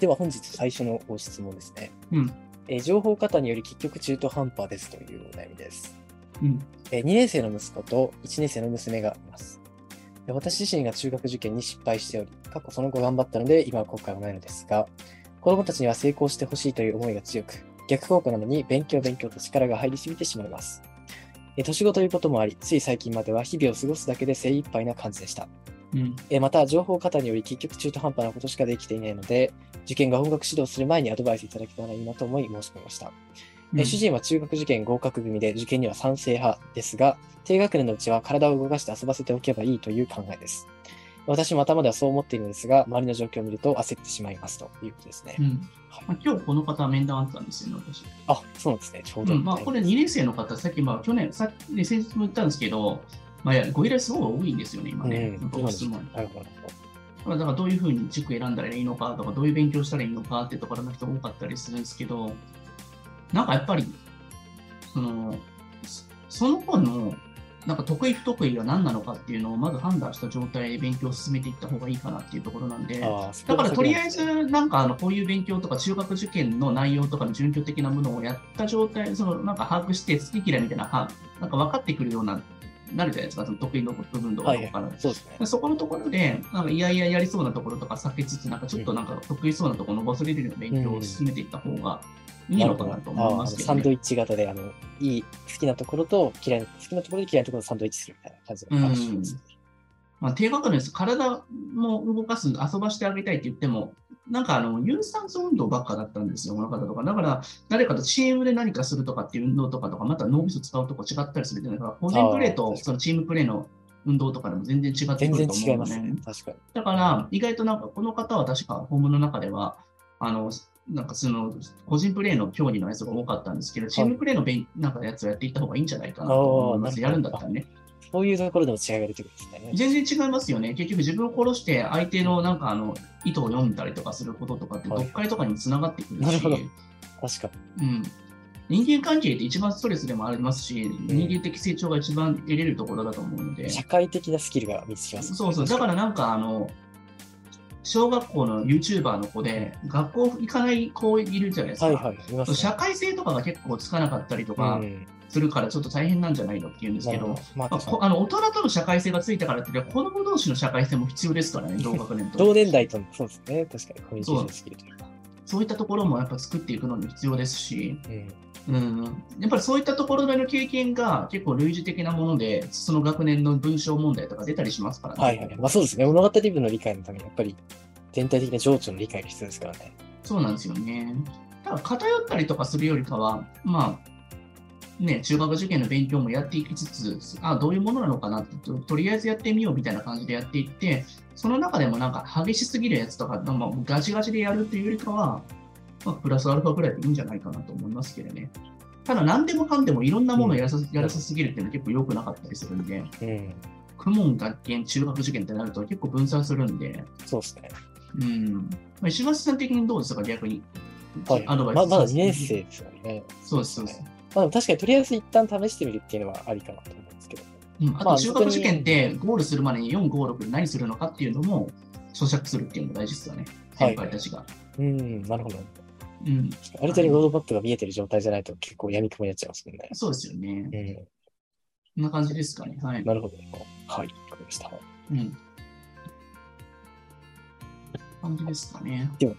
では本日最初のご質問ですね。うん。えー情報過多により結局中途半端ですというお悩みです。うん。えー2年生の息子と1年生の娘がいます。で私自身が中学受験に失敗しており、過去その後頑張ったので今は後悔はないのですが、子供たちには成功してほしいという思いが強く、逆効果なのに勉強勉強と力が入りすぎてしまいます。えー年子ということもあり、つい最近までは日々を過ごすだけで精一杯な感じでした。うん。えーまた、情報過多により結局中途半端なことしかできていないので、受験が本格指導する前にアドバイスいただけたらいいなと思い申し込みました。えー主人は中学受験合格組で受験には賛成派ですが、低学年のうちは体を動かして遊ばせておけばいいという考えです。私も頭ではそう思っているのですが、周りの状況を見ると焦ってしまいますということですね。うん。はいまあ、今日この方面談あったんですよね、私。あ、そうなんですね。ちょうど。うん、まあ、これ2年生の方、さっき、まあ、去年、さっき、ね、先日も言ったんですけど、まあ、いやご依頼すごい多いんですよね、今ね。うん、ご質問。なるほど。まあだからどういうふうに塾選んだらいいのかとか、どういう勉強したらいいのかってところの人多かったりするんですけど、なんかやっぱり、その、そその子の、なんか得意不得意が何なのかっていうのをまず判断した状態で勉強を進めていった方がいいかなっていうところなんで、だからとりあえ、ず、なんかあのこういう勉強とか、中学受験の内容とかの準拠的なものをやった状態、そのなんか把握して、好き嫌いみたいな、はなんか分かってくるような、なるじゃないですか、その得意の部分とかはいから。はい、そうですね。でそこのところで、なんかいやいややりそうなところとか避けつつ、なんかちょっとなんか得意そうなところ伸ばせれるような勉強を進めていった方がいいのかなと思いますけど、ね。サンドイッチ型で、あの、いい、好きなところと嫌いな、好きなところで嫌いなところをサンドイッチするみたいな感じの話ですね。まあ、低学年です。体も動かす、遊ばしてあげたいって言っても、なんかあの有酸素運動ばっかだったんですよ、この方とか。だから、誰かとチームで何かするとかっていう運動とかとか、また脳みそ使うとこ違ったりするじゃないか。個人プレーとそのチームプレーの運動とかでも全然違ってくると思うので、違いますね。確かに。だから、意外となんか、この方は確か、ホームの中では、あの、なんかその、個人プレーの競技のやつが多かったんですけど、チームプレーのべんなんかやつをやっていった方がいいんじゃないかなと思います。やるんだったらね。そういうところでも違いが出てくるんですね。全然違いますよね。結局自分を殺して相手のなんかあの、意図を読んだりとかすることとかって、はい読解とかにもつながってくるし、なるほど確かうん。人間関係って一番ストレスでもありますし、人間的成長が一番得れるところだと思うのでに。、社会的なスキルが見つけます、そうそう、だからなんかあの、小学校の YouTuber の子で、学校行かない子いるじゃないですか。はいはい、いますね。社会性とかが結構つかなかったりとうかん、するからちょっと大変なんじゃないのって言うんですけど、まあまあ、あの大人との社会性がついたからって、子供同士の社会性も必要ですからね、同学年にと。同年代との、そうですね。確かにコミュニケーションスキルというか。そういったところもやっぱ作っていくのに必要ですし、うんうん、やっぱりそういったところでの経験が結構類似的なもので、その学年の文章問題とか出たりしますからね。はいはい。まあそうですね。物語文の理解のために、やっぱり全体的な情緒の理解が必要ですからね。そうなんですよね。ただ偏ったりとかするよりかは、まあ、ね、中学受験の勉強もやっていきつつ、あどういうものなのかなってと、とりあえずやってみようみたいな感じでやっていって、その中でもなんか激しすぎるやつとか、まあ、ガチガチでやるっていうよりかは、まあ、プラスアルファぐらいでいいんじゃないかなと思いますけどね。ただ、何でもかんでもいろんなものをやらさ,、やらさすぎるっていうのは結構良くなかったりするんで、うん。公文学研、中学受験ってなると結構分散するんで、そうですね。うん。まあ、石橋さん的にどうですか、逆に。はい。アドバイスままだ2年生ですよね。そうです、そうです。まあでも確かにとりあえず一旦試してみるっていうのはありかなと思うんですけど。うん、あまあと中学受験ってゴールするまでに4、5、6で何するのかっていうのも咀嚼するっていうのが大事ですよね。はい先輩たちが。うん、なるほど。うん、ある程度ロードマップが見えてる状態じゃないと結構闇雲になっちゃいますもんね。そうですよね。うん。こんな感じですかね。はい。なるほど。はい、わかりました。うん。感じですかね。では